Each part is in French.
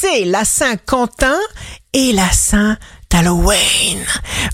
c'est la Saint-Quentin et la Saint Halloween.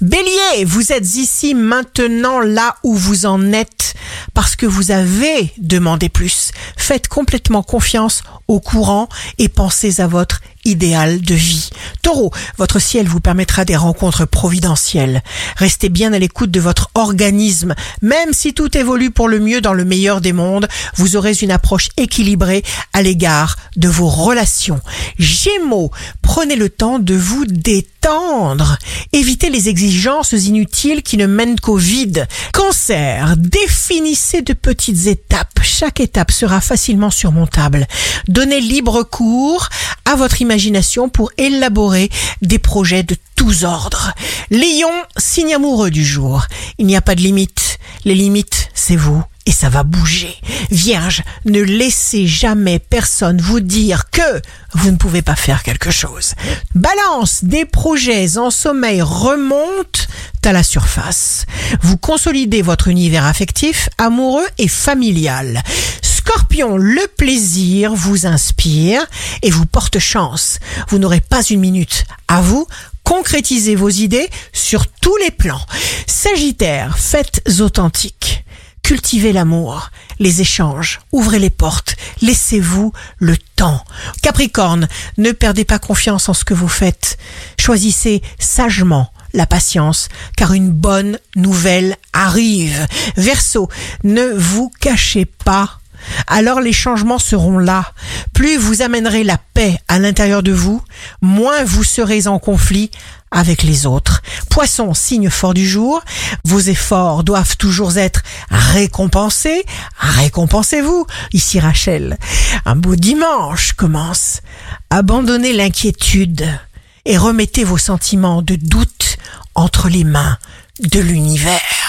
Bélier, vous êtes ici maintenant là où vous en êtes parce que vous avez demandé plus. Faites complètement confiance au courant et pensez à votre idéal de vie. Taureau, votre ciel vous permettra des rencontres providentielles. Restez bien à l'écoute de votre organisme. Même si tout évolue pour le mieux dans le meilleur des mondes, vous aurez une approche équilibrée à l'égard de vos relations. Gémeaux, prenez le temps de vous détendre. Évitez les exigences inutiles qui ne mènent qu'au vide. Cancer, définissez de petites étapes. Chaque étape sera facilement surmontable. Donnez libre cours à votre imagination pour élaborer des projets de tous ordres. Lion, signe amoureux du jour. Il n'y a pas de limite. Les limites, c'est vous et ça va bouger. Vierge, ne laissez jamais personne vous dire que vous ne pouvez pas faire quelque chose. Balance, des projets en sommeil remontent à la surface. Vous consolidez votre univers affectif, amoureux et familial. Scorpion, le plaisir vous inspire et vous porte chance. Vous n'aurez pas une minute à vous. Concrétisez vos idées sur tous les plans. Sagittaire, faites authentiques. Cultivez l'amour, les échanges, ouvrez les portes, laissez-vous le temps. Capricorne, ne perdez pas confiance en ce que vous faites. Choisissez sagement la patience, car une bonne nouvelle arrive. Verseau, ne vous cachez pas. Alors les changements seront là. Plus vous amènerez la paix à l'intérieur de vous, moins vous serez en conflit avec les autres. Poisson, signe fort du jour, vos efforts doivent toujours être récompensés. Récompensez-vous. Ici Rachel. Un beau dimanche commence. Abandonnez l'inquiétude et remettez vos sentiments de doute entre les mains de l'univers.